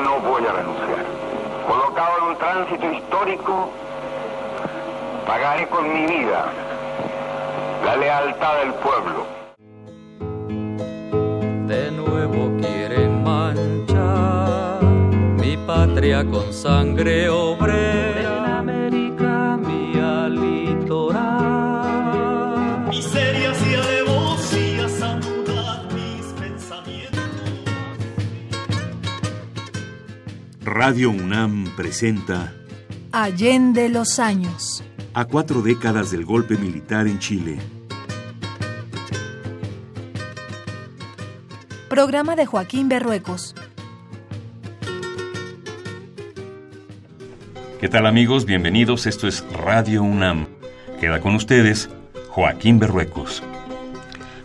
no voy a renunciar. Colocado en un tránsito histórico, pagaré con mi vida la lealtad del pueblo. De nuevo quieren manchar mi patria con sangre obrera. Radio UNAM presenta Allende los años. a cuatro décadas del golpe militar en Chile. Programa de Joaquín Berruecos. ¿Qué tal amigos? Bienvenidos. Esto es Radio UNAM. Queda con ustedes Joaquín Berruecos.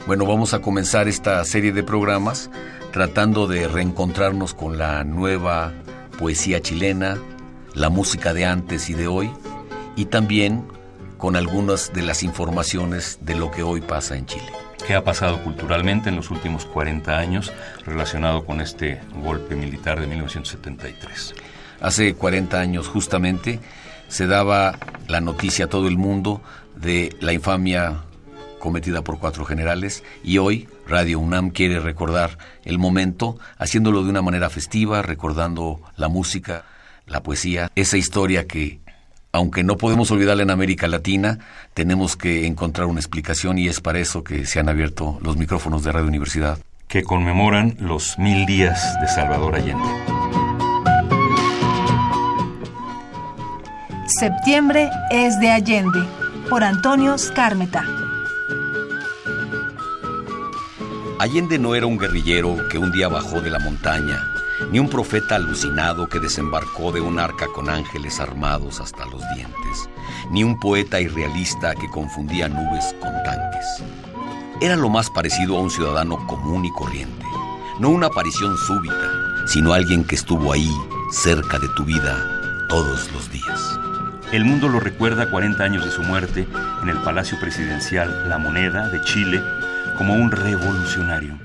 Bueno, vamos a comenzar esta serie de programas tratando de reencontrarnos con la nueva poesía chilena, la música de antes y de hoy, y también con algunas de las informaciones de lo que hoy pasa en Chile. ¿Qué ha pasado culturalmente en los últimos 40 años relacionado con este golpe militar de 1973? Hace 40 años justamente se daba la noticia a todo el mundo de la infamia cometida por cuatro generales y hoy Radio UNAM quiere recordar el momento haciéndolo de una manera festiva, recordando la música, la poesía, esa historia que aunque no podemos olvidarla en América Latina, tenemos que encontrar una explicación y es para eso que se han abierto los micrófonos de Radio Universidad. Que conmemoran los mil días de Salvador Allende. Septiembre es de Allende. Por Antonio Scármeta. Allende no era un guerrillero que un día bajó de la montaña, ni un profeta alucinado que desembarcó de un arca con ángeles armados hasta los dientes, ni un poeta irrealista que confundía nubes con tanques. Era lo más parecido a un ciudadano común y corriente, no una aparición súbita, sino alguien que estuvo ahí, cerca de tu vida, todos los días. El mundo lo recuerda 40 años de su muerte en el Palacio Presidencial La Moneda de Chile como un revolucionario.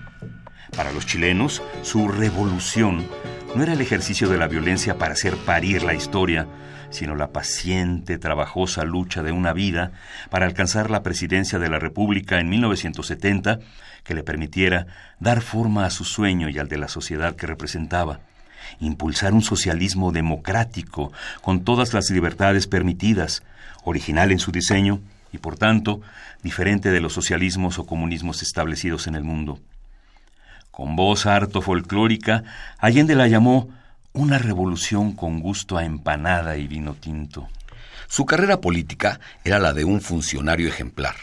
Para los chilenos, su revolución no era el ejercicio de la violencia para hacer parir la historia, sino la paciente, trabajosa lucha de una vida para alcanzar la presidencia de la República en 1970 que le permitiera dar forma a su sueño y al de la sociedad que representaba impulsar un socialismo democrático con todas las libertades permitidas, original en su diseño y por tanto diferente de los socialismos o comunismos establecidos en el mundo. Con voz harto folclórica, Allende la llamó una revolución con gusto a empanada y vino tinto. Su carrera política era la de un funcionario ejemplar.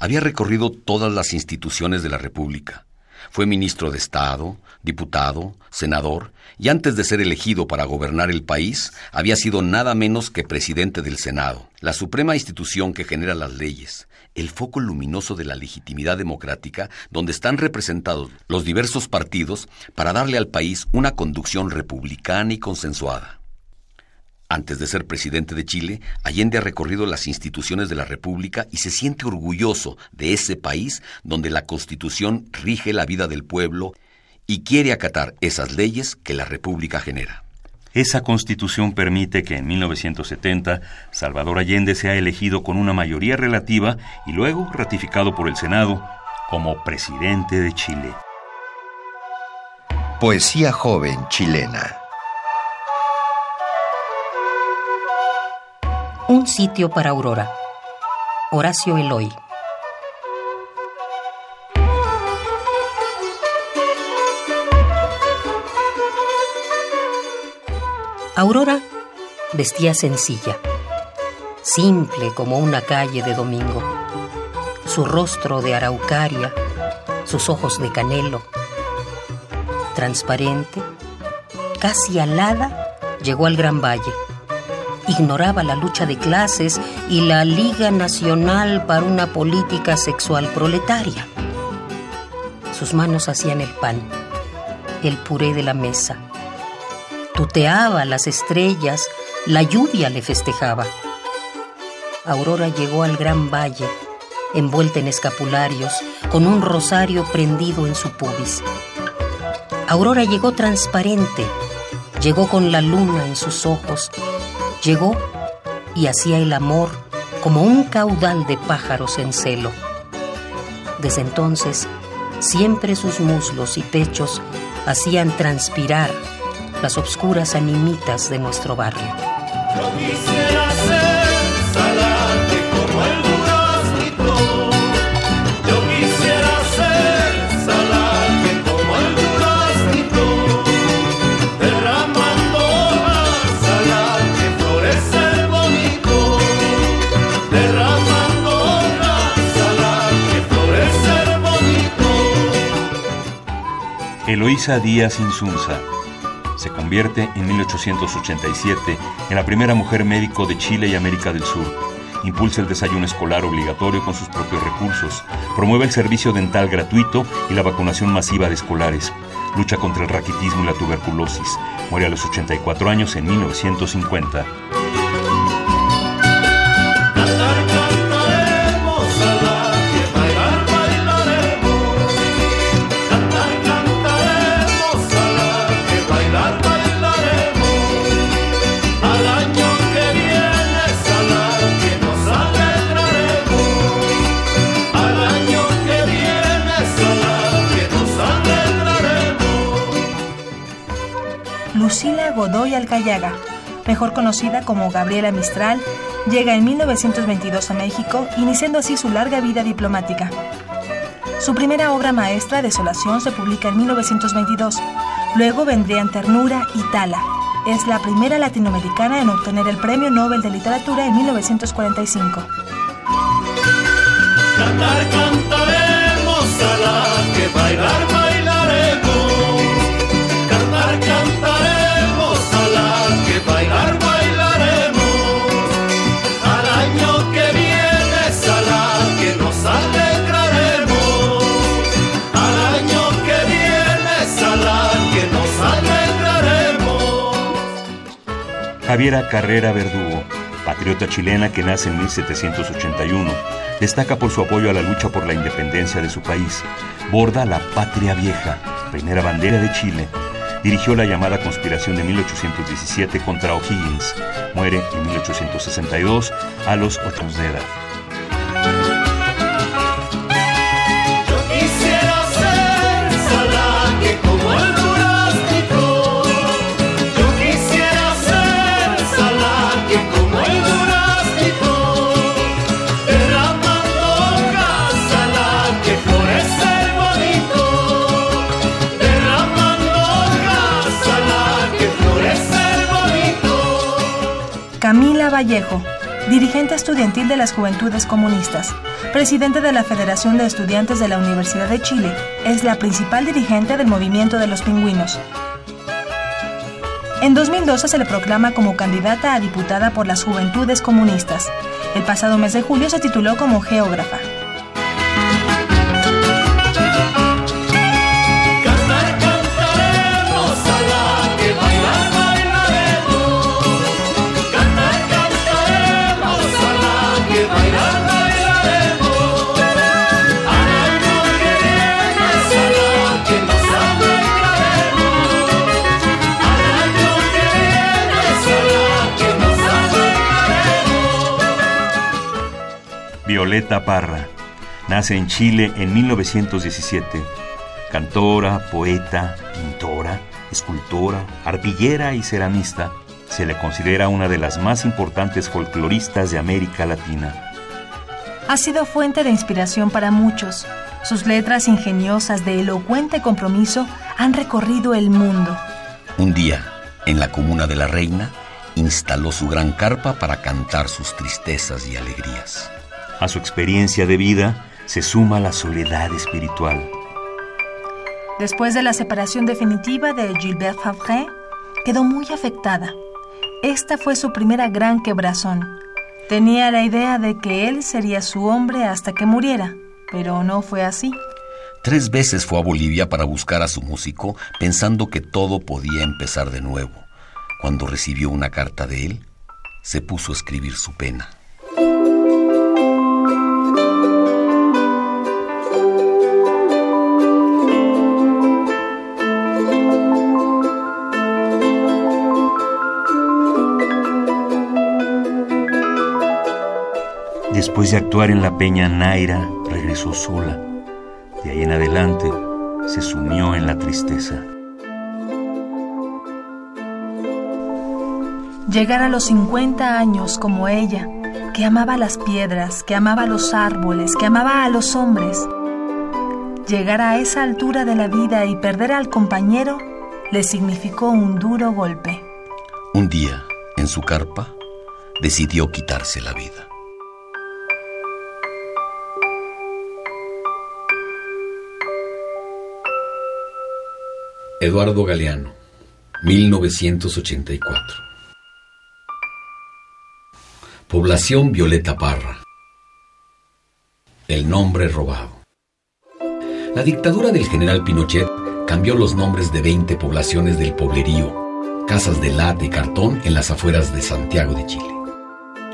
Había recorrido todas las instituciones de la República. Fue ministro de Estado, diputado, senador, y antes de ser elegido para gobernar el país, había sido nada menos que presidente del Senado, la suprema institución que genera las leyes, el foco luminoso de la legitimidad democrática, donde están representados los diversos partidos para darle al país una conducción republicana y consensuada. Antes de ser presidente de Chile, Allende ha recorrido las instituciones de la República y se siente orgulloso de ese país donde la Constitución rige la vida del pueblo y quiere acatar esas leyes que la República genera. Esa constitución permite que en 1970 Salvador Allende sea elegido con una mayoría relativa y luego ratificado por el Senado como presidente de Chile. Poesía joven chilena. Un sitio para Aurora. Horacio Eloy. Aurora vestía sencilla, simple como una calle de domingo. Su rostro de araucaria, sus ojos de canelo. Transparente, casi alada, llegó al Gran Valle ignoraba la lucha de clases y la Liga Nacional para una política sexual proletaria. Sus manos hacían el pan, el puré de la mesa. Tuteaba las estrellas, la lluvia le festejaba. Aurora llegó al gran valle, envuelta en escapularios, con un rosario prendido en su pubis. Aurora llegó transparente, llegó con la luna en sus ojos, llegó y hacía el amor como un caudal de pájaros en celo. Desde entonces, siempre sus muslos y pechos hacían transpirar las obscuras animitas de nuestro barrio. Yo quisiera ser salate como el duraznito. Yo quisiera ser salate como el duraznito. Derramando hojas, salate florece bonito. Derramando hojas, salate florece bonito. Eloísa Díaz Insunza en 1887 en la primera mujer médico de Chile y América del Sur. Impulsa el desayuno escolar obligatorio con sus propios recursos. Promueve el servicio dental gratuito y la vacunación masiva de escolares. Lucha contra el raquitismo y la tuberculosis. Muere a los 84 años en 1950. Godoy Alcayaga, mejor conocida como Gabriela Mistral, llega en 1922 a México, iniciando así su larga vida diplomática. Su primera obra maestra, Desolación, se publica en 1922. Luego vendrían Ternura y Tala. Es la primera latinoamericana en obtener el Premio Nobel de Literatura en 1945. Cantar cantaremos, salate, bailar bailaremos. Javiera Carrera Verdugo, patriota chilena que nace en 1781, destaca por su apoyo a la lucha por la independencia de su país. Borda la Patria Vieja, primera bandera de Chile. Dirigió la llamada conspiración de 1817 contra O'Higgins. Muere en 1862 a los 8 años de edad. Dirigente estudiantil de las Juventudes Comunistas, presidente de la Federación de Estudiantes de la Universidad de Chile, es la principal dirigente del movimiento de los pingüinos. En 2012 se le proclama como candidata a diputada por las Juventudes Comunistas. El pasado mes de julio se tituló como geógrafa. Violeta Parra. Nace en Chile en 1917. Cantora, poeta, pintora, escultora, arpillera y ceramista, se le considera una de las más importantes folcloristas de América Latina. Ha sido fuente de inspiración para muchos. Sus letras ingeniosas de elocuente compromiso han recorrido el mundo. Un día, en la comuna de la Reina, instaló su gran carpa para cantar sus tristezas y alegrías. A su experiencia de vida se suma la soledad espiritual. Después de la separación definitiva de Gilbert Favré, quedó muy afectada. Esta fue su primera gran quebrazón. Tenía la idea de que él sería su hombre hasta que muriera, pero no fue así. Tres veces fue a Bolivia para buscar a su músico, pensando que todo podía empezar de nuevo. Cuando recibió una carta de él, se puso a escribir su pena. Después de actuar en la Peña Naira, regresó sola. De ahí en adelante se sumió en la tristeza. Llegar a los 50 años como ella, que amaba las piedras, que amaba los árboles, que amaba a los hombres. Llegar a esa altura de la vida y perder al compañero le significó un duro golpe. Un día, en su carpa, decidió quitarse la vida. Eduardo Galeano, 1984. Población Violeta Parra. El nombre robado. La dictadura del general Pinochet cambió los nombres de 20 poblaciones del poblerío, casas de lata y cartón en las afueras de Santiago de Chile.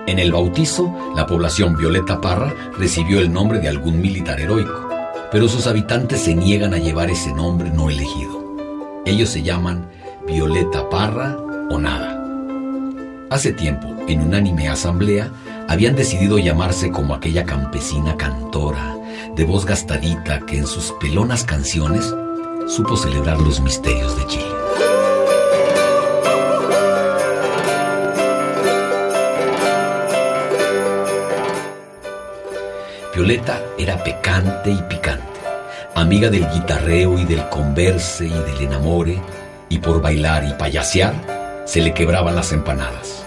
En el bautizo, la población Violeta Parra recibió el nombre de algún militar heroico, pero sus habitantes se niegan a llevar ese nombre no elegido. Ellos se llaman Violeta Parra o nada. Hace tiempo, en unánime asamblea, habían decidido llamarse como aquella campesina cantora, de voz gastadita que en sus pelonas canciones supo celebrar los misterios de Chile. Violeta era pecante y picante, amiga del guitarreo y del converse y del enamore, y por bailar y payasear se le quebraban las empanadas.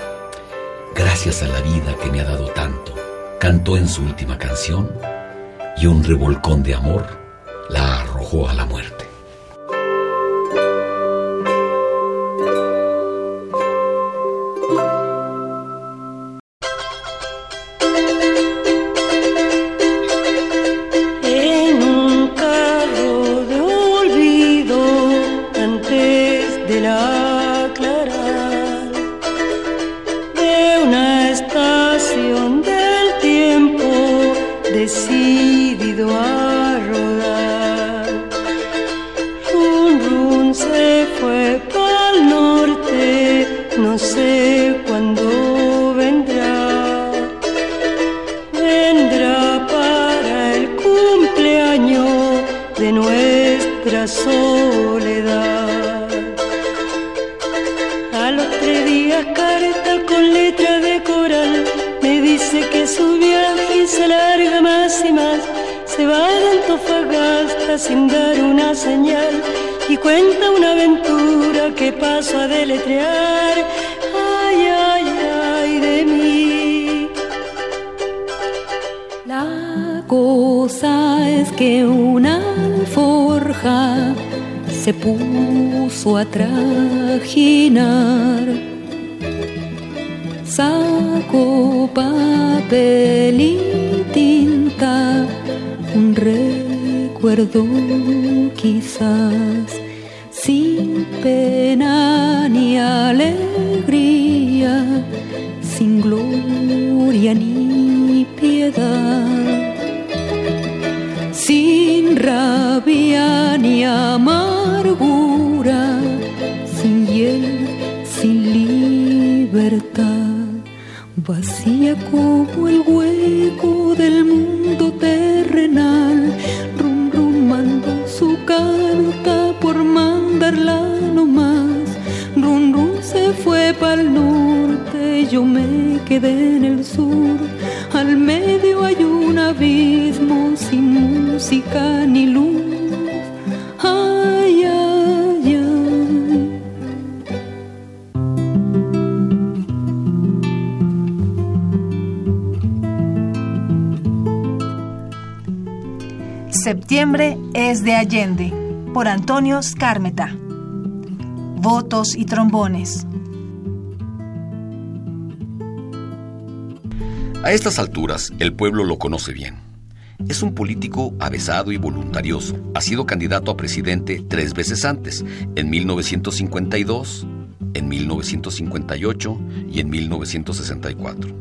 Gracias a la vida que me ha dado tanto, cantó en su última canción, y un revolcón de amor la arrojó a la muerte. Cuenta una aventura que paso a deletrear. Ay, ay, ay de mí. La cosa es que una alforja se puso a trajinar. Sacó papel y tinta, un recuerdo quizás, sin pena ni alegría, sin gloria ni piedad, sin rabia ni amargura, sin hiel, sin libertad, vacía como el hueco del mundo terrenal, rum rum mandó su carta por mandarla nomás, rum rum se fue pa'l norte, yo me quedé en el sur, al medio hay un abismo sin música ni luz. Ay, ay, ay. Septiembre es de Allende, por Antonio Scármeta. Votos y trombones. A estas alturas, el pueblo lo conoce bien. Es un político avesado y voluntarioso. Ha sido candidato a presidente tres veces antes, en 1952, en 1958 y en 1964.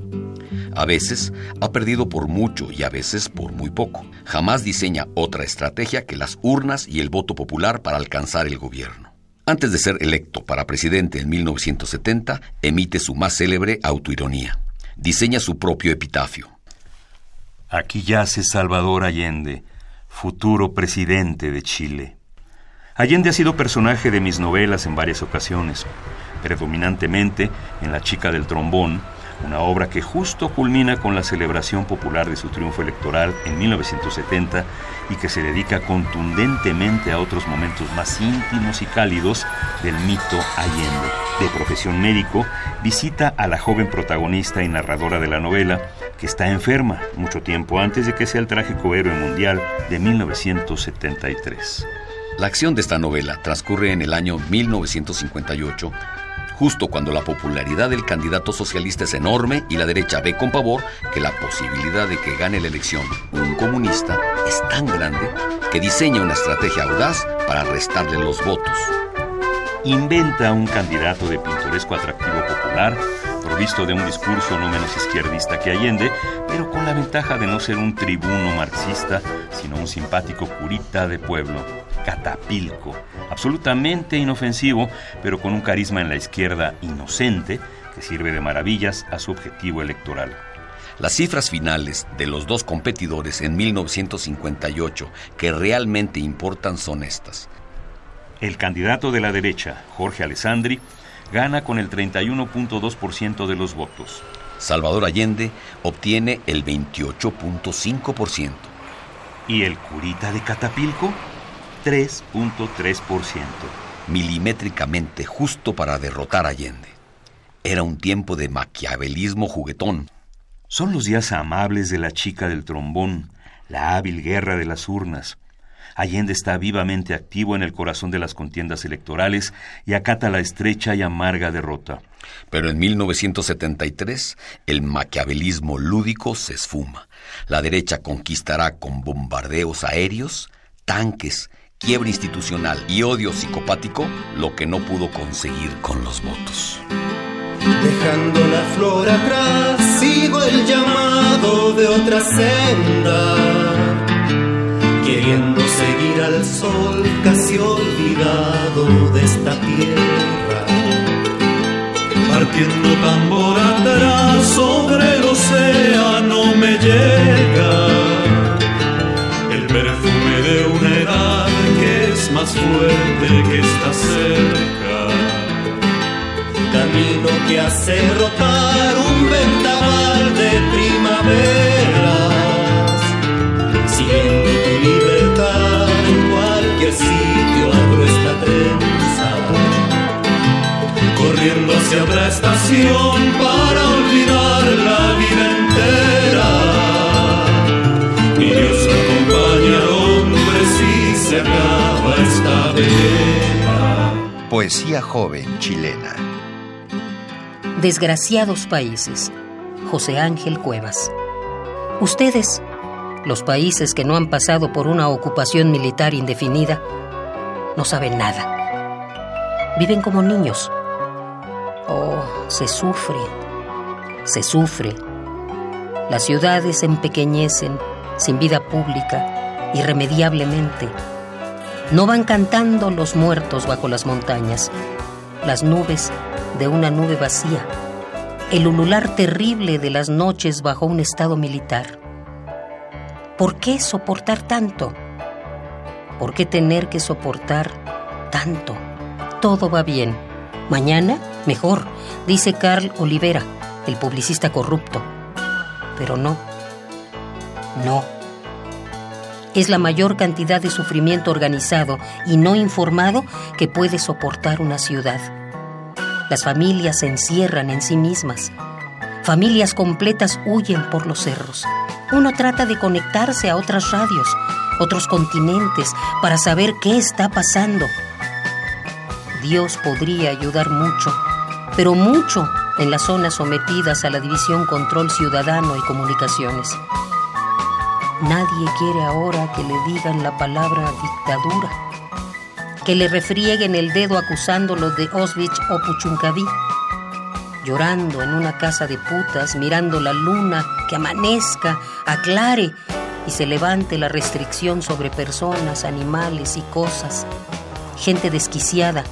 A veces ha perdido por mucho y a veces por muy poco. Jamás diseña otra estrategia que las urnas y el voto popular para alcanzar el gobierno. Antes de ser electo para presidente en 1970, emite su más célebre autoironía. Diseña su propio epitafio. Aquí yace Salvador Allende, futuro presidente de Chile. Allende ha sido personaje de mis novelas en varias ocasiones, predominantemente en La chica del trombón, una obra que justo culmina con la celebración popular de su triunfo electoral en 1970 y que se dedica contundentemente a otros momentos más íntimos y cálidos del mito Allende. De profesión médico, visita a la joven protagonista y narradora de la novela, que está enferma mucho tiempo antes de que sea el trágico héroe mundial de 1973. La acción de esta novela transcurre en el año 1958 justo cuando la popularidad del candidato socialista es enorme y la derecha ve con pavor que la posibilidad de que gane la elección un comunista es tan grande que diseña una estrategia audaz para restarle los votos. Inventa un candidato de pintoresco atractivo popular, provisto de un discurso no menos izquierdista que Allende, pero con la ventaja de no ser un tribuno marxista, sino un simpático curita de pueblo, Catapilco, absolutamente inofensivo, pero con un carisma en la izquierda inocente que sirve de maravillas a su objetivo electoral. Las cifras finales de los dos competidores en 1958 que realmente importan son estas. El candidato de la derecha, Jorge Alessandri, gana con el 31.2% de los votos. Salvador Allende obtiene el 28.5%. ¿Y el curita de Catapilco? 3.3%. Milimétricamente justo para derrotar a Allende. Era un tiempo de maquiavelismo juguetón. Son los días amables de la chica del trombón, la hábil guerra de las urnas. Allende está vivamente activo en el corazón de las contiendas electorales y acata la estrecha y amarga derrota. Pero en 1973 el maquiavelismo lúdico se esfuma. La derecha conquistará con bombardeos aéreos, tanques, quiebra institucional y odio psicopático lo que no pudo conseguir con los votos. Dejando la flor atrás, sigo el llamado de otra senda. Queriendo seguir al sol casi olvidado de esta tierra. Partiendo tambor atrás sobre el océano me llega más fuerte que está cerca. Camino que hace rotar un vendaval de primaveras. Siguiendo tu libertad en cualquier sitio abro esta trenza. Corriendo hacia otra estación para olvidar la vida entera. Mi Dios acompaña al hombre si se acaba Poesía joven chilena. Desgraciados países. José Ángel Cuevas. Ustedes, los países que no han pasado por una ocupación militar indefinida, no saben nada. Viven como niños. Oh, se sufre, se sufre. Las ciudades empequeñecen sin vida pública, irremediablemente. No van cantando los muertos bajo las montañas, las nubes de una nube vacía, el ulular terrible de las noches bajo un estado militar. ¿Por qué soportar tanto? ¿Por qué tener que soportar tanto? Todo va bien. Mañana, mejor, dice Carl Olivera, el publicista corrupto. Pero no, no. Es la mayor cantidad de sufrimiento organizado y no informado que puede soportar una ciudad. Las familias se encierran en sí mismas. Familias completas huyen por los cerros. Uno trata de conectarse a otras radios, otros continentes, para saber qué está pasando. Dios podría ayudar mucho, pero mucho en las zonas sometidas a la División Control Ciudadano y Comunicaciones. Nadie quiere ahora que le digan la palabra dictadura, que le refrieguen el dedo acusándolo de Auschwitz o Puchuncaví, llorando en una casa de putas, mirando la luna, que amanezca, aclare y se levante la restricción sobre personas, animales y cosas, gente desquiciada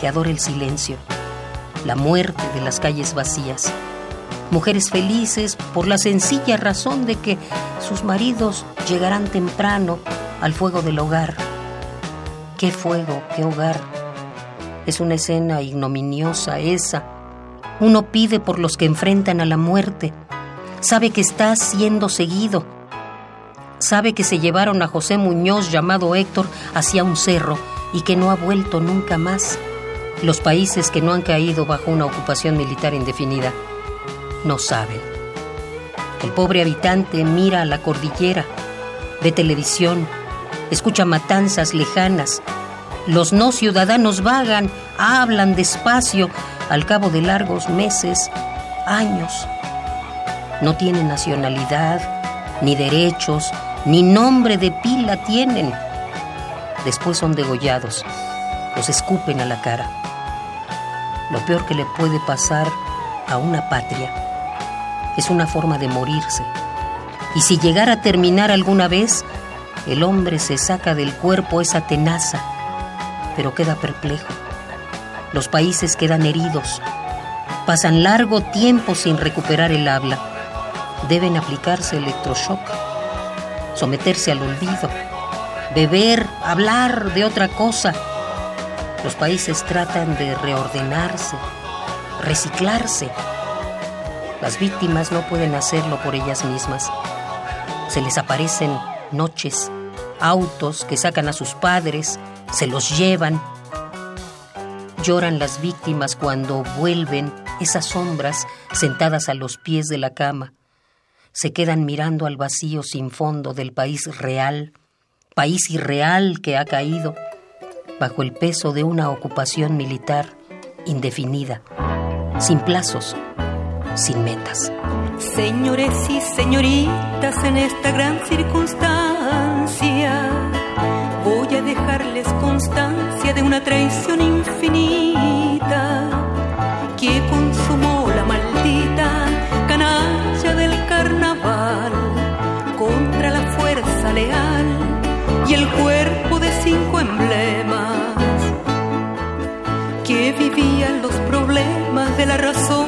que adora el silencio, la muerte de las calles vacías. Mujeres felices por la sencilla razón de que sus maridos llegarán temprano al fuego del hogar. ¿Qué fuego, qué hogar? Es una escena ignominiosa esa. Uno pide por los que enfrentan a la muerte. Sabe que está siendo seguido. Sabe que se llevaron a José Muñoz, llamado Héctor, hacia un cerro y que no ha vuelto nunca más. Los países que no han caído bajo una ocupación militar indefinida no saben. El pobre habitante mira a la cordillera, ve televisión, escucha matanzas lejanas. Los no ciudadanos vagan, hablan despacio al cabo de largos meses, años. No tienen nacionalidad, ni derechos, ni nombre de pila tienen. Después son degollados, los escupen a la cara. Lo peor que le puede pasar a una patria es una forma de morirse. Y si llegara a terminar alguna vez, el hombre se saca del cuerpo esa tenaza, pero queda perplejo. Los países quedan heridos, pasan largo tiempo sin recuperar el habla. Deben aplicarse electroshock, someterse al olvido, beber, hablar de otra cosa. Los países tratan de reordenarse, reciclarse. Las víctimas no pueden hacerlo por ellas mismas. Se les aparecen noches, autos que sacan a sus padres, se los llevan. Lloran las víctimas cuando vuelven esas sombras sentadas a los pies de la cama. Se quedan mirando al vacío sin fondo del país real, país irreal que ha caído bajo el peso de una ocupación militar indefinida, sin plazos, sin metas. Señores y señoritas, en esta gran circunstancia voy a dejarles constancia de una traición infinita que consumó la maldita canalla del carnaval contra la fuerza leal y el cuerpo de cinco emblemas que vivían los problemas de la razón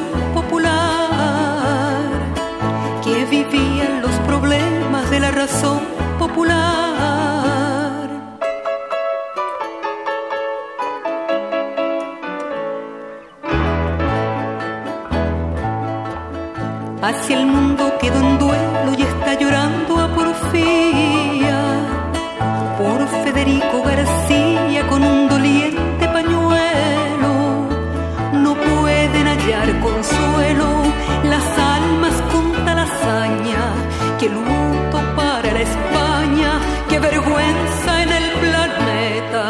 consuelo las almas con tal hazaña. Que luto para la España, que vergüenza en el planeta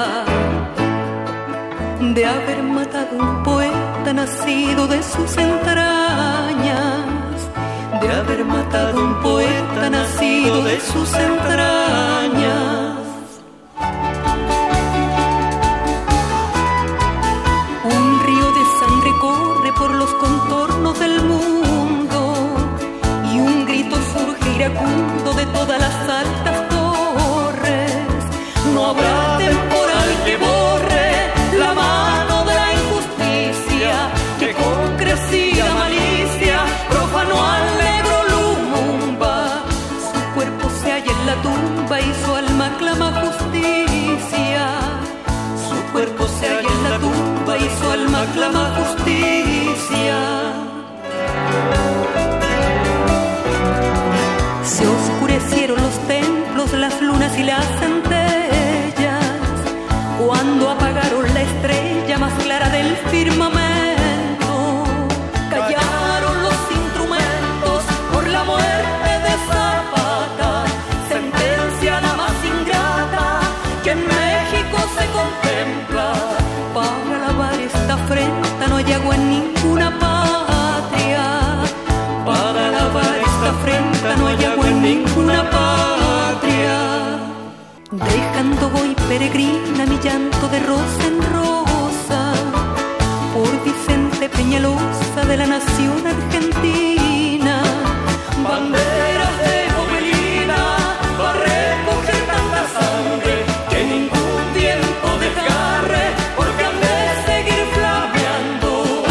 de haber matado un poeta nacido de sus entrañas, de haber matado un poeta nacido de sus entrañas. Las altas torres. No habrá temporal que borre la mano de la injusticia que con crecida malicia profanó al negro Lumumba. Su cuerpo se halla en la tumba y su alma clama justicia. Su cuerpo se halla en la tumba y su alma clama justicia. Los templos, las lunas y las centellas cuando apagaron la estrella más clara del firmamento. voy peregrina mi llanto de rosa en rosa por Vicente Peñalosa de la nación argentina. Banderas de Bobelina va a recoger tanta sangre que ningún tiempo desgarre porque han de seguir flameando.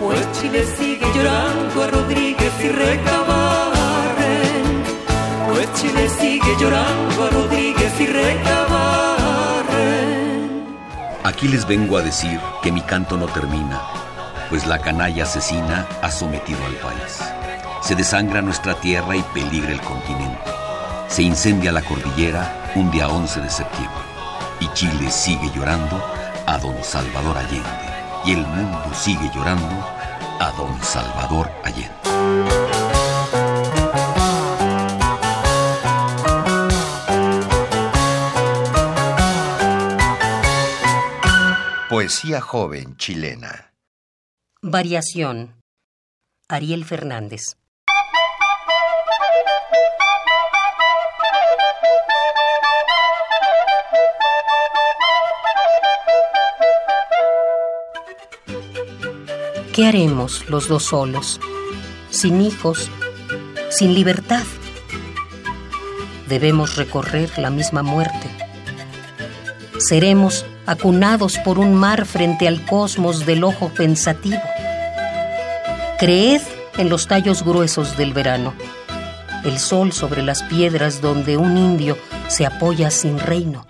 Pues Chile sigue llorando a Rodríguez y Reca sigue llorando a Rodríguez y. Aquí les vengo a decir que mi canto no termina, pues la canalla asesina ha sometido al país. Se desangra nuestra tierra y peligra el continente. Se incendia la cordillera un día 11 de septiembre y Chile sigue llorando a don Salvador Allende y el mundo sigue llorando a don Salvador Allende. Poesía joven chilena. Variación. Ariel Fernández. ¿Qué haremos los dos solos, sin hijos, sin libertad? Debemos recorrer la misma muerte. Seremos acunados por un mar frente al cosmos del ojo pensativo. Creed en los tallos gruesos del verano, el sol sobre las piedras donde un indio se apoya sin reino.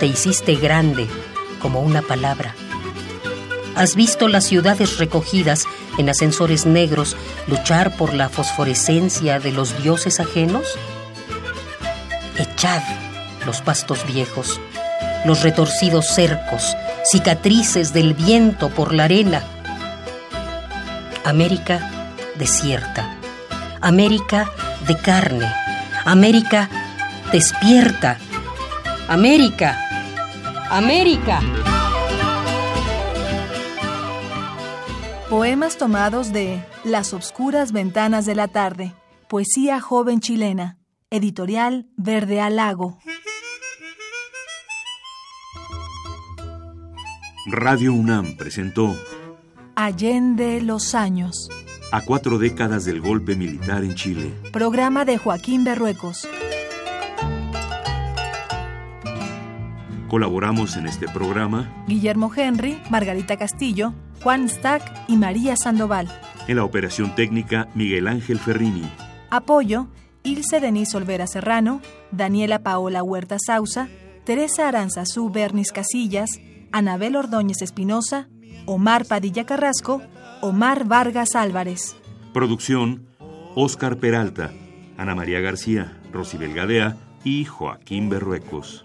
Te hiciste grande como una palabra ¿Has visto las ciudades recogidas en ascensores negros luchar por la fosforescencia de los dioses ajenos? Echad los pastos viejos, los retorcidos cercos, cicatrices del viento por la arena. América desierta, América de carne, América despierta, América, América. Poemas tomados de Las obscuras ventanas de la tarde, poesía joven chilena, editorial Verde al Lago. Radio UNAM presentó Allende los años. A cuatro décadas del golpe militar en Chile. Programa de Joaquín Berruecos. Colaboramos en este programa Guillermo Henry, Margarita Castillo, Juan Stack y María Sandoval. En la operación técnica Miguel Ángel Ferrini. Apoyo Ilse Denise Olvera Serrano, Daniela Paola Huerta Sauza, Teresa Aranzazú Bernis Casillas, Anabel Ordóñez Espinosa, Omar Padilla Carrasco, Omar Vargas Álvarez. Producción Oscar Peralta, Ana María García, Rosibel Gadea y Joaquín Berruecos.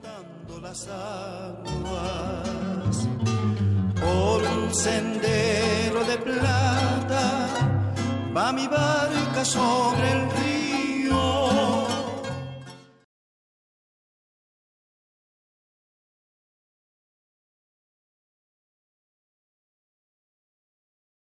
Por un sendero de plata va mi barca sobre el río